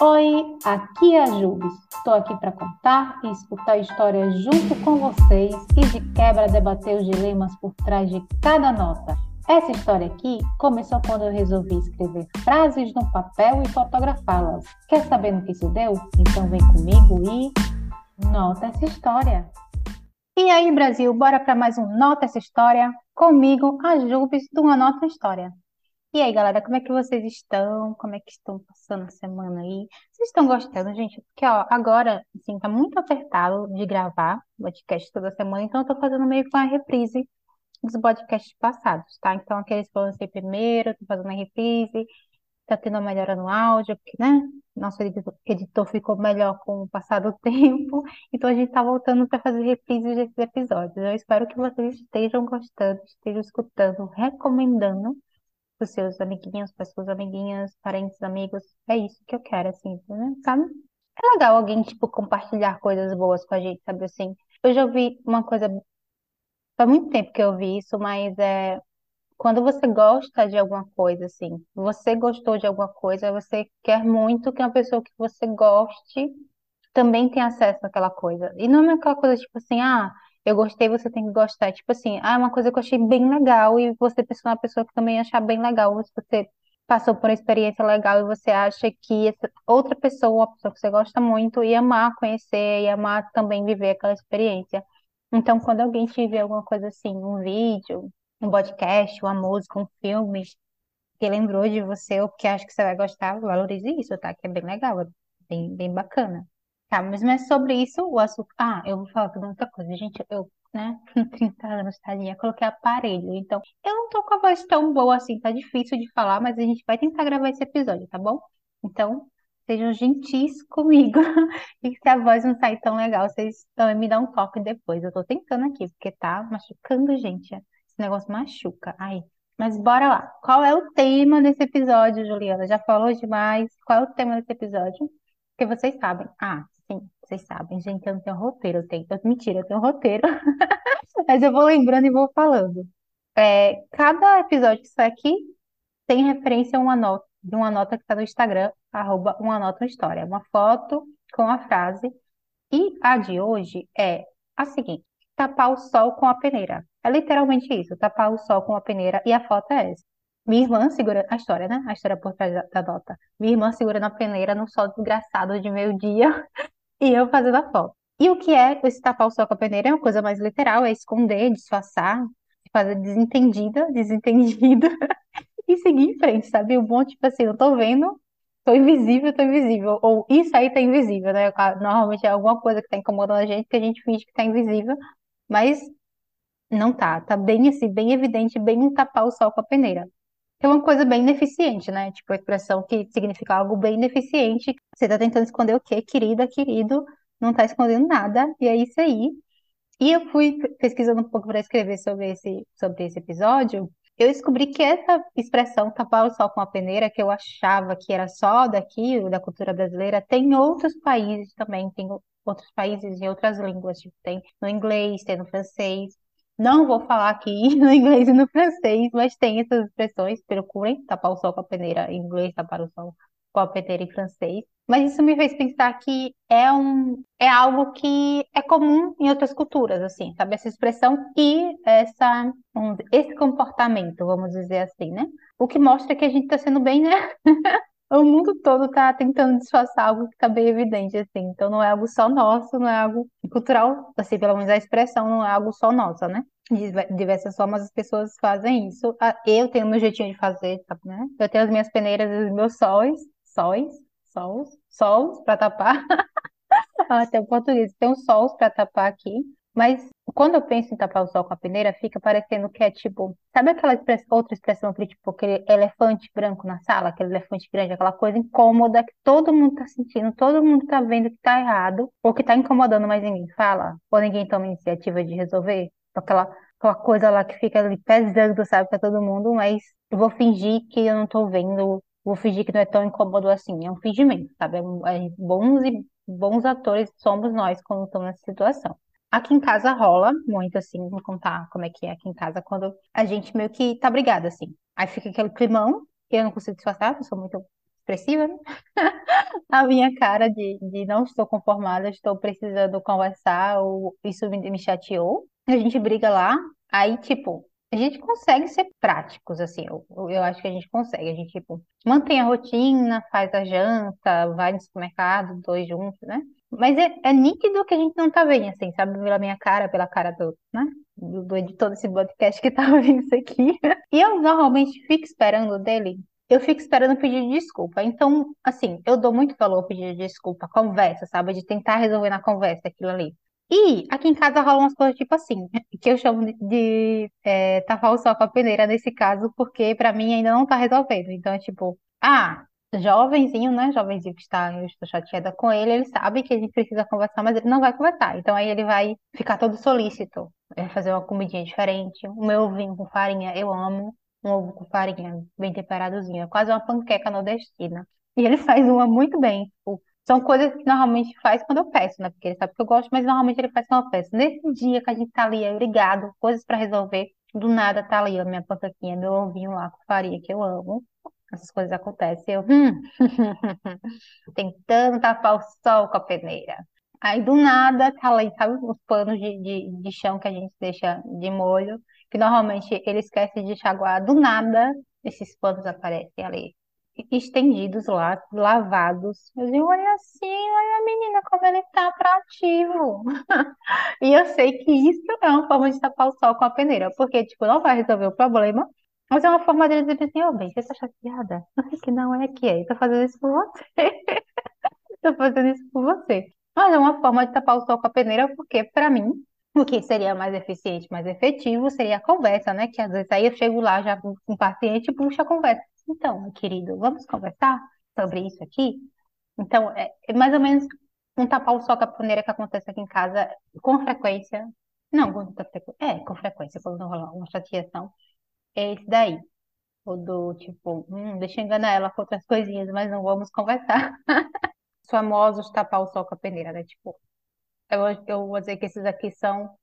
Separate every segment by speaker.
Speaker 1: Oi, aqui é a Jubes. Estou aqui para contar e escutar histórias junto com vocês e de quebra debater os dilemas por trás de cada nota. Essa história aqui começou quando eu resolvi escrever frases no papel e fotografá-las. Quer saber no que isso deu? Então vem comigo e nota essa história. E aí, Brasil, bora para mais um Nota essa história? Comigo, a Jubes do Uma Nota História. E aí, galera, como é que vocês estão? Como é que estão passando a semana aí? Vocês estão gostando, gente? Porque, ó, agora, assim, tá muito apertado de gravar podcast toda semana, então eu tô fazendo meio que uma reprise dos podcasts passados, tá? Então, aqueles que eu lancei primeiro, tô fazendo a reprise, tá tendo uma melhora no áudio, porque, né? Nosso editor, editor ficou melhor com o passar do tempo, então a gente tá voltando para fazer reprises desses episódios. Eu espero que vocês estejam gostando, estejam escutando, recomendando os seus amiguinhos, para suas amiguinhas, parentes, amigos. É isso que eu quero, assim, né? sabe? É legal alguém, tipo, compartilhar coisas boas com a gente, sabe assim? Eu já ouvi uma coisa, faz muito tempo que eu ouvi isso, mas é quando você gosta de alguma coisa, assim, você gostou de alguma coisa, você quer muito que uma pessoa que você goste também tenha acesso àquela coisa. E não é aquela coisa tipo assim, ah, eu gostei, você tem que gostar. Tipo assim, ah, é uma coisa que eu achei bem legal e você pensou uma pessoa que também achar bem legal. Se você passou por uma experiência legal e você acha que essa outra pessoa, a pessoa que você gosta muito, ia amar conhecer, ia amar também viver aquela experiência. Então, quando alguém te vê alguma coisa assim, um vídeo, um podcast, uma música, um filme, que lembrou de você ou que acha que você vai gostar, valorize isso, tá? Que é bem legal, é bem, bem bacana. Tá, mas não é sobre isso o assunto. Ah, eu vou falar sobre outra coisa. Gente, eu, né, com 30 anos, tadinha, coloquei aparelho. Então, eu não tô com a voz tão boa assim, tá difícil de falar, mas a gente vai tentar gravar esse episódio, tá bom? Então, sejam gentis comigo. E se a voz não sair tão legal, vocês também me dão um toque depois. Eu tô tentando aqui, porque tá machucando, gente. Esse negócio machuca. Ai. Mas bora lá. Qual é o tema desse episódio, Juliana? Já falou demais? Qual é o tema desse episódio? Porque vocês sabem. Ah, Sim, vocês sabem, gente, eu não tenho roteiro, eu tenho. Mentira, eu tenho roteiro. Mas eu vou lembrando e vou falando. É, cada episódio que sai aqui tem referência a uma nota, de uma nota que está no Instagram, arroba uma nota uma história. Uma foto com a frase. E a de hoje é a seguinte: tapar o sol com a peneira. É literalmente isso, tapar o sol com a peneira, e a foto é essa. Minha irmã segura a história, né? A história por trás da, da nota. Minha irmã segura na peneira no sol desgraçado de meio-dia e eu fazendo a foto. E o que é esse tapar o sol com a peneira? É uma coisa mais literal, é esconder, disfarçar, fazer desentendida, desentendida e seguir em frente, sabe? O bom, tipo assim, eu tô vendo, tô invisível, tô invisível. Ou isso aí tá invisível, né? Normalmente é alguma coisa que tá incomodando a gente que a gente finge que tá invisível, mas não tá. Tá bem assim, bem evidente, bem tapar o sol com a peneira. É uma coisa bem ineficiente, né? Tipo, a expressão que significa algo bem ineficiente. Você tá tentando esconder o quê? Querida, querido, não tá escondendo nada, e é isso aí. E eu fui pesquisando um pouco para escrever sobre esse, sobre esse episódio. Eu descobri que essa expressão tapar o sol com a peneira, que eu achava que era só daqui, da cultura brasileira, tem em outros países também, tem outros países em outras línguas, tipo, tem no inglês, tem no francês. Não vou falar aqui no inglês e no francês, mas tem essas expressões, procurem tapar o sol com a peneira em inglês, tapar o sol com a peneira em francês. Mas isso me fez pensar que é um é algo que é comum em outras culturas, assim, sabe? Essa expressão e essa, esse comportamento, vamos dizer assim, né? O que mostra que a gente está sendo bem, né? o mundo todo está tentando disfarçar algo que está bem evidente, assim. Então não é algo só nosso, não é algo cultural, assim, pelo menos a expressão não é algo só nossa, né? De diversas formas as pessoas fazem isso. Ah, eu tenho meu jeitinho de fazer, sabe, né? Eu tenho as minhas peneiras e os meus sóis, sóis, sols, sols para tapar. Até o português tem um sols para tapar aqui. Mas quando eu penso em tapar o sol com a peneira, fica parecendo que é tipo, sabe aquela outra expressão que tipo aquele elefante branco na sala, aquele elefante grande, aquela coisa incômoda que todo mundo tá sentindo, todo mundo tá vendo que tá errado, ou que tá incomodando, mas ninguém fala, ou ninguém toma iniciativa de resolver, aquela aquela coisa lá que fica ali pesando, sabe, pra todo mundo, mas eu vou fingir que eu não tô vendo, vou fingir que não é tão incômodo assim, é um fingimento, sabe? É, é bons e bons atores somos nós quando estamos nessa situação. Aqui em casa rola muito assim, vou contar como é que é aqui em casa, quando a gente meio que tá brigada, assim. Aí fica aquele climão, que eu não consigo disfarçar, eu sou muito expressiva, né? A minha cara de, de não estou conformada, estou precisando conversar, ou isso me, me chateou. A gente briga lá, aí, tipo, a gente consegue ser práticos, assim, eu, eu acho que a gente consegue. A gente, tipo, mantém a rotina, faz a janta, vai no supermercado, dois juntos, né? Mas é, é nítido que a gente não tá bem, assim, sabe? Pela minha cara, pela cara do, né? Do, do editor desse podcast que tá ouvindo isso aqui. E eu normalmente fico esperando dele, eu fico esperando pedir desculpa. Então, assim, eu dou muito valor de desculpa, conversa, sabe? De tentar resolver na conversa aquilo ali. E aqui em casa rolam umas coisas tipo assim, que eu chamo de, de é, tapar o sol com a peneira nesse caso, porque pra mim ainda não tá resolvendo. Então é tipo, ah, jovenzinho, né? Jovenzinho que está, eu estou chateada com ele, ele sabe que a gente precisa conversar, mas ele não vai conversar. Então aí ele vai ficar todo solícito, vai fazer uma comidinha diferente. O meu ovinho com farinha, eu amo. Um ovo com farinha, bem temperadozinho, é quase uma panqueca nordestina. E ele faz uma muito bem. Tipo, são coisas que normalmente faz quando eu peço, né? Porque ele sabe que eu gosto, mas normalmente ele faz quando eu peço. Nesse dia que a gente tá ali, obrigado, coisas para resolver, do nada tá ali a minha panquequinha, meu ovinho lá com farinha, que eu amo essas coisas acontecem. Eu, hum, tentando tapar o sol com a peneira. Aí do nada, tá lá, sabe os panos de, de, de chão que a gente deixa de molho, que normalmente ele esquece de enxaguar, do nada esses panos aparecem ali, estendidos lá, lavados. Eu digo, olha assim, olha a menina como ele tá atrativo. e eu sei que isso é uma forma de tapar o sol com a peneira, porque, tipo, não vai resolver o problema, mas é uma forma dele dizer assim, ô, bem, você tá chateada? Não é que não é que é, eu tô fazendo isso por você. Tô fazendo isso por você. Mas é uma forma de tapar o sol com a peneira, porque, para mim, o que seria mais eficiente, mais efetivo, seria a conversa, né? Que às vezes aí eu chego lá já com um paciente e puxo a conversa. Então, querido, vamos conversar sobre isso aqui? Então, é, é mais ou menos um tapar o sol com a peneira que acontece aqui em casa com frequência. Não, com frequência. É, com frequência, quando rola uma chateação é esse daí. O do tipo, hum, deixa eu enganar ela com outras coisinhas, mas não vamos conversar. Os famosos tapar o sol com a peneira, né? Tipo, eu, eu vou dizer que esses aqui são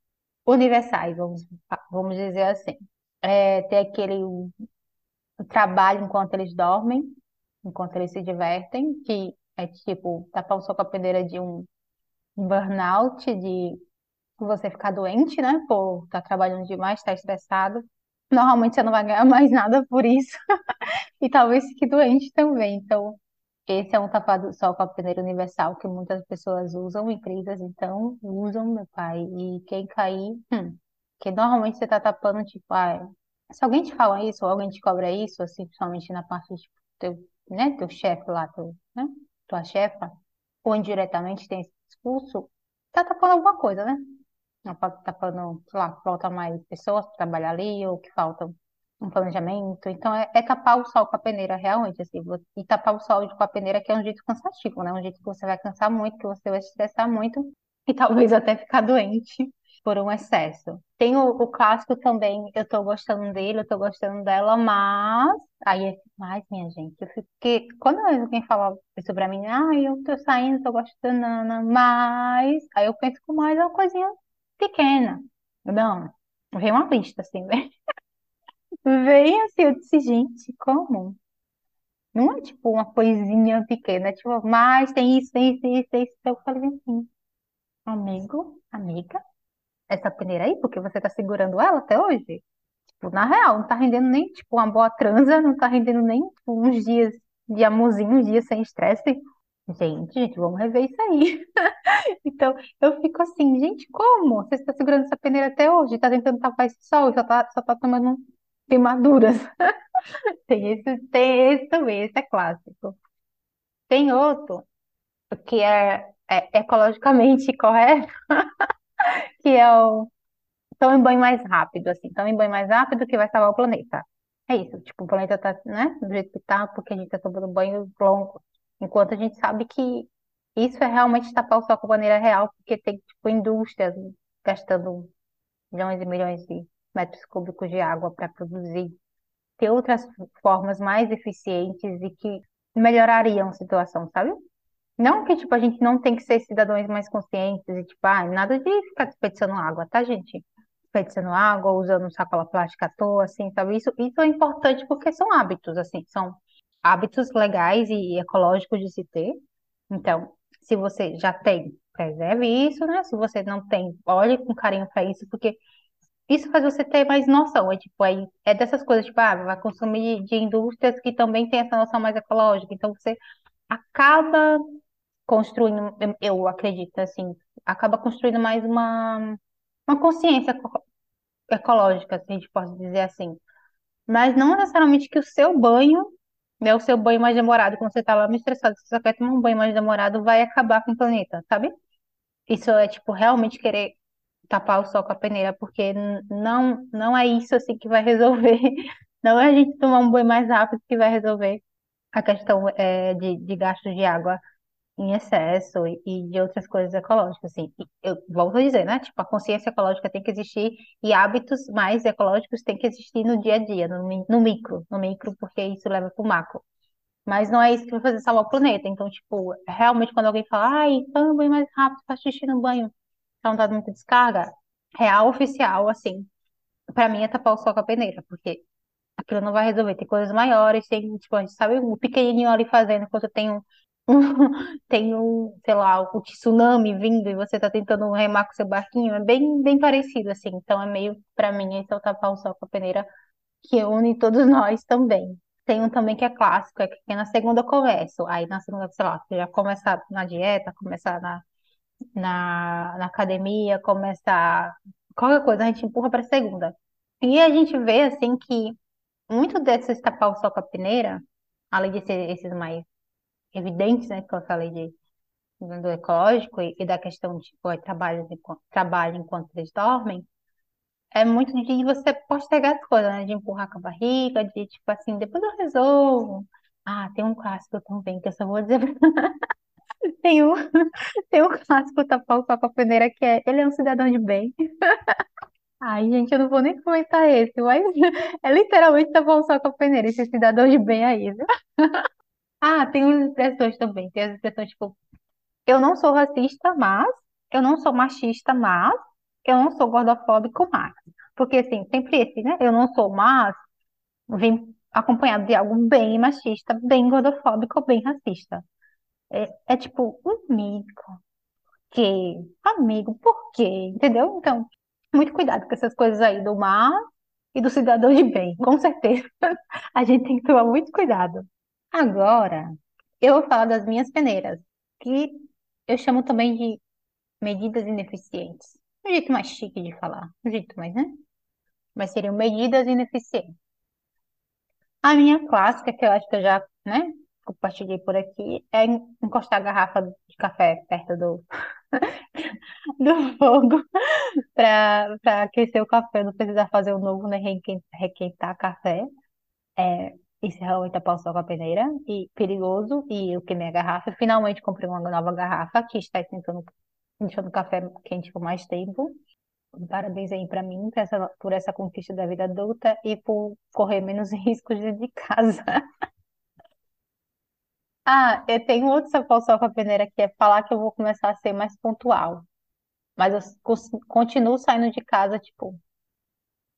Speaker 1: universais, vamos, vamos dizer assim. É, tem aquele trabalho enquanto eles dormem, enquanto eles se divertem, que é tipo tapar o sol com a peneira de um burnout, de você ficar doente, né? Por estar tá trabalhando demais, estar tá estressado. Normalmente você não vai ganhar mais nada por isso. E talvez fique doente também. Então, esse é um tapado sol com a peneira universal que muitas pessoas usam, empresas então usam, meu pai. E quem cair, hum, que normalmente você tá tapando, tipo, ah, se alguém te fala isso, ou alguém te cobra isso, assim, principalmente na parte, tipo, teu, né, teu chefe lá, teu, né, tua chefa, ou indiretamente tem esse discurso, tá tapando alguma coisa, né? Não pode estar falando, sei lá, falta mais pessoas para trabalhar ali, ou que falta um planejamento. Então, é, é tapar o sol com a peneira, realmente, assim. E tapar o sol com a peneira que é um jeito cansativo, né? Um jeito que você vai cansar muito, que você vai estressar muito, e talvez até ficar doente por um excesso. Tem o, o clássico também, eu tô gostando dele, eu tô gostando dela, mas... Aí é mais, minha gente, eu. Porque quando alguém fala isso pra mim, ah, eu tô saindo, tô gostando, mas... Aí eu penso que mais uma coisinha pequena. Não, veio uma lista assim, né? Veio assim, eu disse, gente, como? Não é tipo uma coisinha pequena, é tipo, mas tem isso, tem isso, tem isso, tem isso. Eu falei assim, amigo, amiga, essa peneira aí, porque você tá segurando ela até hoje? Tipo, na real, não tá rendendo nem, tipo, uma boa transa, não tá rendendo nem, tipo, uns dias de amorzinho, uns dias sem estresse. Gente, gente, vamos rever isso aí. Então, eu fico assim, gente, como? Você está segurando essa peneira até hoje? Está tentando tapar esse sol e só está só tá tomando queimaduras. Tem esse, tem esse também, esse é clássico. Tem outro que é, é ecologicamente correto, que é o tome banho mais rápido, assim, tome banho mais rápido que vai salvar o planeta. É isso, tipo, o planeta tá, né, do jeito que tá, porque a gente tá tomando banho longo. Enquanto a gente sabe que isso é realmente tapar o sol com a maneira real, porque tem, tipo, indústrias gastando milhões e milhões de metros cúbicos de água para produzir. Tem outras formas mais eficientes e que melhorariam a situação, sabe? Não que, tipo, a gente não tem que ser cidadãos mais conscientes e, tipo, ah, nada de ficar desperdiçando água, tá, gente? Desperdiçando água, usando sacola plástica à toa, assim, sabe? Isso, isso é importante porque são hábitos, assim, são hábitos legais e ecológicos de se ter. Então, se você já tem, preserve isso, né? Se você não tem, olhe com carinho para isso, porque isso faz você ter mais noção. É tipo, é, é dessas coisas, tipo, ah, vai consumir de, indústrias que também tem essa noção mais ecológica. Então, você acaba construindo, eu acredito, assim, acaba construindo mais uma, uma consciência eco- ecológica, se a gente pode dizer assim. Mas não necessariamente que o seu banho, né, o seu banho mais demorado, quando você tá lá meio estressado, você só quer tomar um banho mais demorado, vai acabar com o planeta, sabe? Isso é, tipo, realmente querer tapar o sol com a peneira, porque não, não é isso, assim, que vai resolver. Não é a gente tomar um banho mais rápido que vai resolver a questão, é, de, de gastos de água em excesso e, e de outras coisas ecológicas, assim. Eu volto a dizer, né? Tipo, a consciência ecológica tem que existir e hábitos mais ecológicos têm que existir no dia a dia, no, no micro, no micro, porque isso leva para o macro. Mas não é isso que vai fazer salvar o planeta. Então, tipo, realmente quando alguém fala, ai, toma um banho mais rápido, faz xixi no banho, tá não dando muita descarga, real oficial, assim, pra mim é tapar o sol com a peneira, porque aquilo não vai resolver. Tem coisas maiores, tem, tipo, a gente sabe o pequenininho ali fazendo, enquanto tem um, tem um, sei lá, o tsunami vindo e você tá tentando remar com seu barquinho, é bem, bem parecido, assim. Então é meio, pra mim, esse é o tapar o sol com a peneira que une todos nós também. Tem um também que é clássico, é que na segunda eu começo, aí na segunda, sei lá, já começa na dieta, começa na, na, na academia, começa qualquer coisa, a gente empurra pra segunda. E a gente vê, assim, que muito desses tapar o sol com a peneira, além de ser esses mais evidentes, né, que eu falei de do ecológico e, e da questão de tipo, trabalho, trabalho enquanto eles dormem, é muito de você postergar as coisas, né? De empurrar com a barriga, de tipo assim, depois eu resolvo. Ah, tem um clássico também, que eu só vou dizer. Tem um, tem um clássico tapar o sol com a peneira que é Ele é um cidadão de bem. Ai, gente, eu não vou nem comentar esse, mas é literalmente tapar o sol com a peneira, esse cidadão de bem aí? Ah, tem umas expressões também. Tem as expressões tipo, eu não sou racista, mas eu não sou machista, mas eu não sou gordofóbico, mas. Porque assim, sempre esse, né? Eu não sou, mas vem acompanhado de algo bem machista, bem gordofóbico, bem racista. É, é tipo, amigo, que? Amigo, por quê? Entendeu? Então, muito cuidado com essas coisas aí do mar e do cidadão de bem, com certeza. A gente tem que tomar muito cuidado. Agora, eu vou falar das minhas peneiras, que eu chamo também de medidas ineficientes. Um jeito mais chique de falar, um jeito mais, né? Mas seriam medidas ineficientes. A minha clássica, que eu acho que eu já, né, compartilhei por aqui, é encostar a garrafa de café perto do, do fogo para aquecer o café, não precisar fazer o novo, né, requen- requentar café. É, isso realmente sol com a peneira e perigoso. E eu queimei a garrafa. Finalmente comprei uma nova garrafa que está tentando deixando o café quente por mais tempo. Parabéns aí para mim por essa, por essa conquista da vida adulta e por correr menos riscos dentro de casa. Ah, eu tenho outro sapão com a peneira que é falar que eu vou começar a ser mais pontual. Mas eu continuo saindo de casa, tipo,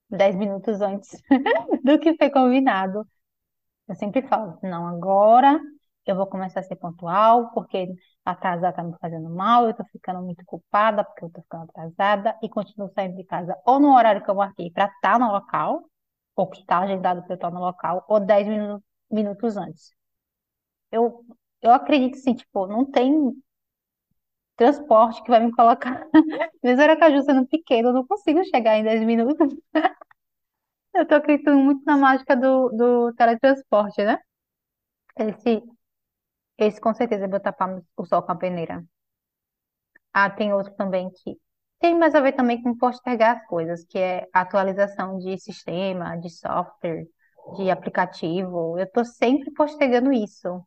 Speaker 1: 10 minutos antes do que foi combinado. Eu sempre falo, não, agora eu vou começar a ser pontual, porque atrasar tá me fazendo mal, eu tô ficando muito culpada porque eu tô ficando atrasada e continuo saindo de casa ou no horário que eu marquei para estar no local, ou que está agendado para eu estar no local, ou 10 minu- minutos antes. Eu, eu acredito assim, tipo, não tem transporte que vai me colocar. Mesmo Aracaju sendo pequeno, eu não consigo chegar em 10 minutos. Eu tô acreditando muito na mágica do, do teletransporte, né? Esse, esse com certeza é meu tapar o sol com a peneira. Ah, tem outro também que tem mais a ver também com postergar as coisas, que é atualização de sistema, de software, de aplicativo. Eu tô sempre postergando isso.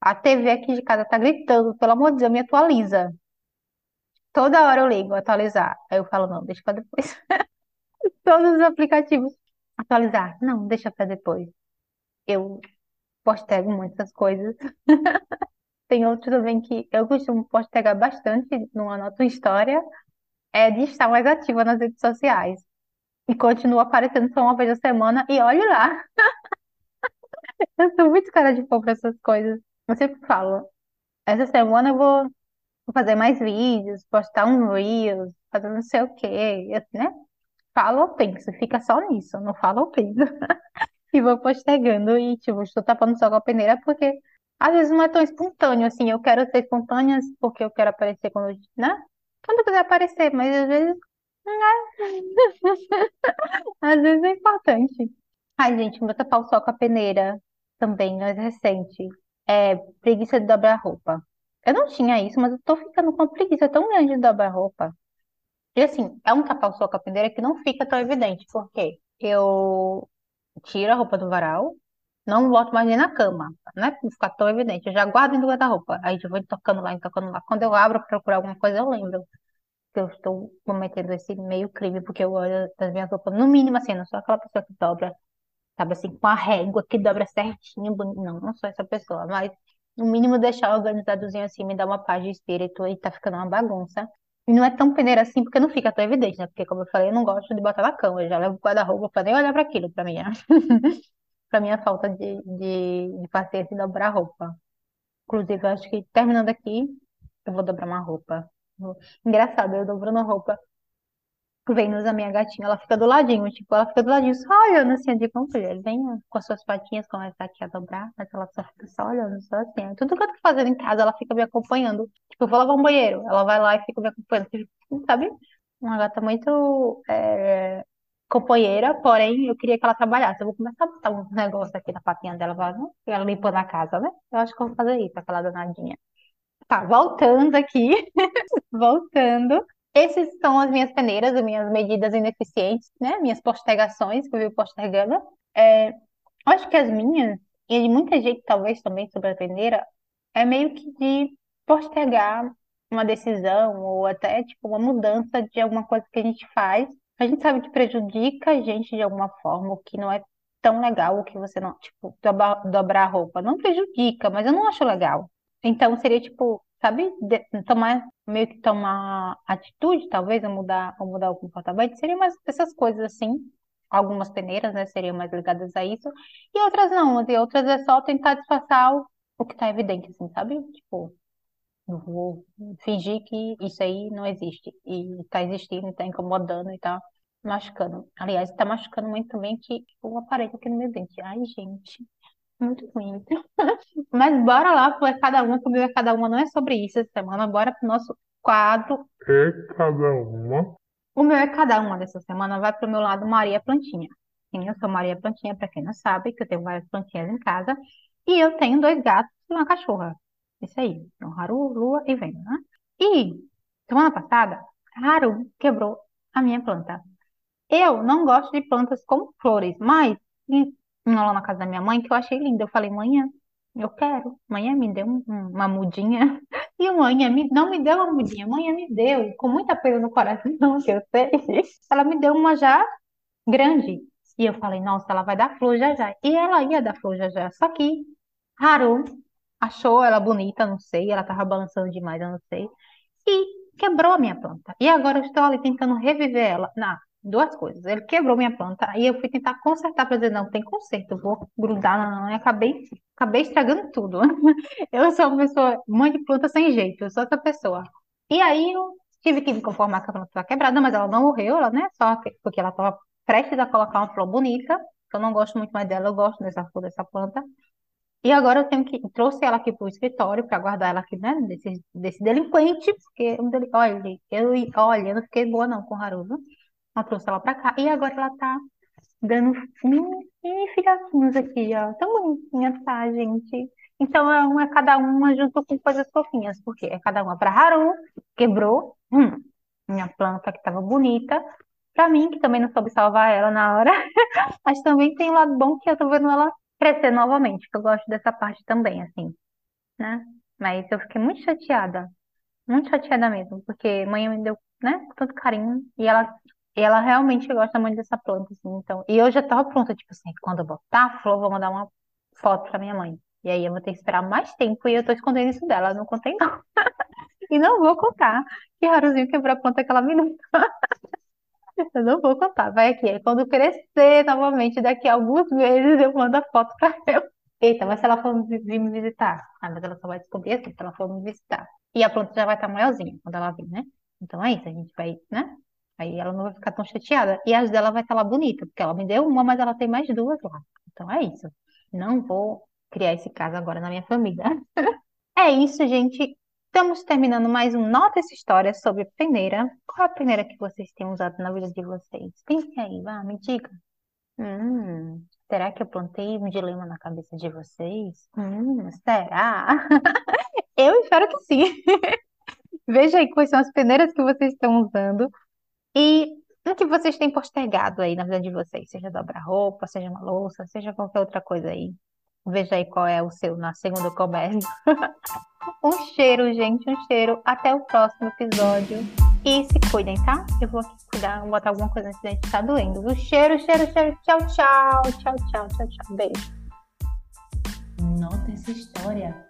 Speaker 1: A TV aqui de casa tá gritando, pelo amor de Deus, me atualiza. Toda hora eu ligo, atualizar. Aí eu falo, não, deixa pra depois. Todos os aplicativos, atualizar. Não, deixa pra depois. Eu postergo muitas coisas. Tem outro também que eu costumo postergar bastante, não anoto história, é de estar mais ativa nas redes sociais. E continua aparecendo só uma vez a semana, e olhe lá. Eu sou muito cara de pau pra essas coisas. Eu sempre falo, essa semana eu vou fazer mais vídeos, postar um Reels, fazer não sei o quê, assim, né? Falo ou penso, fica só nisso, não falo ou penso. E vou postergando e, tipo, estou tapando só com a peneira porque às vezes não é tão espontâneo, assim, eu quero ser espontânea porque eu quero aparecer quando, né? Quando eu quiser aparecer, mas às vezes, às vezes é importante. Ai, gente, meu tapar o sol com a peneira também, mais recente. É preguiça de dobrar roupa. Eu não tinha isso, mas eu tô ficando com preguiça tão grande de dobrar roupa. E assim, é um tapar o sol com a peneira que não fica tão evidente, porque eu tiro a roupa do varal, não boto mais nem na cama, né? Não ficar tão evidente. Eu já guardo dentro do guarda-roupa. Aí eu vou tocando lá, tocando lá. Quando eu abro para procurar alguma coisa, eu lembro que eu estou cometendo esse meio crime, porque eu olho as minhas roupas, no mínimo assim, não sou aquela pessoa que dobra sabe assim, com a régua que dobra certinho. Não, não sou essa pessoa, mas no mínimo deixar organizadozinho assim me dá uma paz de espírito e tá ficando uma bagunça. Não é tão peneira assim, porque não fica tão evidente, né? Porque, como eu falei, eu não gosto de botar na cama, eu já levo o guarda-roupa pra nem olhar para aquilo, pra mim, é. pra minha falta de, de, de paciência em dobrar roupa. Inclusive, eu acho que terminando aqui, eu vou dobrar uma roupa. Engraçado, eu dobrando roupa. Vênus, a minha gatinha, ela fica do ladinho, tipo, ela fica do ladinho só olhando assim, "Vamos, filha, vem com as suas patinhas, começar aqui a dobrar, mas ela só fica só olhando, só assim. Aí Tudo que eu tô fazendo em casa, ela fica me acompanhando. Tipo, eu vou lavar um banheiro, ela vai lá e fica me acompanhando, tipo, sabe? Uma gata muito é, companheira, porém, eu queria que ela trabalhasse. Eu vou começar a botar um negócio aqui na patinha dela, não ela limpando a casa, né? Eu acho que eu vou fazer isso, aquela danadinha. Tá, voltando aqui, voltando. Esses são as minhas peneiras, as minhas medidas ineficientes, né? Minhas postergações que eu vivo postergando. É, acho que as minhas, e de muita gente talvez também sobre a peneira, é meio que de postergar uma decisão ou até tipo uma mudança de alguma coisa que a gente faz. A gente sabe que prejudica a gente de alguma forma, o que não é tão legal, o que você não, tipo, dobra- dobrar a roupa. Não prejudica, mas eu não acho legal. Então seria tipo, sabe, de- tomar meio que tomar atitude, talvez, ou mudar, ou mudar o comportamento, seria mais essas coisas assim. Algumas peneiras, né, seriam mais ligadas a isso, e outras não, e outras é só tentar disfarçar o, o que tá evidente, assim, sabe? Tipo, vou fingir que isso aí não existe, e tá existindo, tá incomodando e tá machucando. Aliás, tá machucando muito também que tipo, o aparelho aqui no meu dente. Ai, gente, muito ruim. Mas bora lá, porque é cada uma, comigo é cada uma, não é sobre isso essa semana. Bora pro nosso quadro.
Speaker 2: É cada uma.
Speaker 1: O meu é cada uma dessa semana, vai pro meu lado Maria Plantinha. Sim, eu sou Maria Plantinha, para quem não sabe, que eu tenho várias plantinhas em casa. E eu tenho dois gatos e uma cachorra. Isso aí, então, Haru, Lua e Vênus, né? E semana passada, Haru quebrou a minha planta. Eu não gosto de plantas com flores, mas em- lá na casa da minha mãe, que eu achei linda. Eu falei, mãe, eu quero. Mãe, me deu um- um- uma mudinha. E mãe, me, não me deu uma mudinha. Mãe, me deu, com muita pena no coração, que eu sei. Ela me deu uma já grande. E eu falei, nossa, ela vai dar flor já já. E ela ia dar flor já já. Só que Haru achou ela bonita, não sei. Ela tava balançando demais, eu não sei e quebrou a minha planta. E agora eu estou ali tentando reviver ela. Não, duas coisas. Ele quebrou minha planta e eu fui tentar consertar para dizer, não, tem conserto, eu vou grudar, não, não, e acabei, acabei estragando tudo. Eu sou uma pessoa, mãe de planta sem jeito, eu sou essa pessoa. E aí eu tive que me conformar com a planta estava quebrada, mas ela não morreu, ela, né, só que- porque ela estava prestes a colocar uma flor bonita, que eu não gosto muito mais dela, eu gosto dessa flor, dessa planta. E agora eu tenho que. Trouxe ela aqui para o escritório para guardar ela aqui, né? Desse, desse delinquente, porque deli- olha, eu, olha, eu não fiquei boa não com o Haru, Eu trouxe ela para cá e agora ela tá dando e filhotinhos aqui, ó. Tão bonitinha, tá, gente? Então é uma cada uma junto com coisas fofinhas, porque é cada uma para Haru, quebrou, hum, minha planta que tava bonita. Pra mim, que também não soube salvar ela na hora, mas também tem um lado bom que eu tô vendo ela crescer novamente, que eu gosto dessa parte também, assim, né? Mas eu fiquei muito chateada, muito chateada mesmo, porque mãe me deu, né, com tanto carinho, e ela, e ela realmente gosta muito dessa planta, assim, então, e eu já tava pronta, tipo assim, quando eu botar a flor, vou mandar uma foto pra minha mãe, e aí eu vou ter que esperar mais tempo, e eu tô escondendo isso dela, eu não contei não, e não vou contar, que Haruzinho quebrou a planta que ela eu não vou contar, vai aqui, aí quando crescer novamente, daqui a alguns meses, eu mando a foto pra ela. Eita, mas se ela for vir me visitar? Ah, mas ela só vai descobrir assim, se ela for me visitar. E a planta já vai estar maiorzinha quando ela vir, né? Então é isso, a gente vai, né? Aí ela não vai ficar tão chateada. E as dela vai estar lá bonita, porque ela me deu uma, mas ela tem mais duas lá. Então é isso. Não vou criar esse caso agora na minha família. É isso, gente. Estamos terminando mais um Nota essa história sobre peneira. Qual é a peneira que vocês têm usado na vida de vocês? Pensem aí, vá, me diga. Hum, será que eu plantei um dilema na cabeça de vocês? Hum, será? Eu espero que sim. Veja aí quais são as peneiras que vocês estão usando e o que vocês têm postergado aí na vida de vocês, seja dobrar roupa, seja uma louça, seja qualquer outra coisa aí. Veja aí qual é o seu na segunda coberta. um cheiro, gente, um cheiro. Até o próximo episódio. E se cuidem, tá? Eu vou aqui cuidar, vou botar alguma coisa antes da gente tá doendo. O cheiro, cheiro, cheiro. Tchau, tchau. Tchau, tchau, tchau, tchau. Beijo.
Speaker 3: Nota essa história.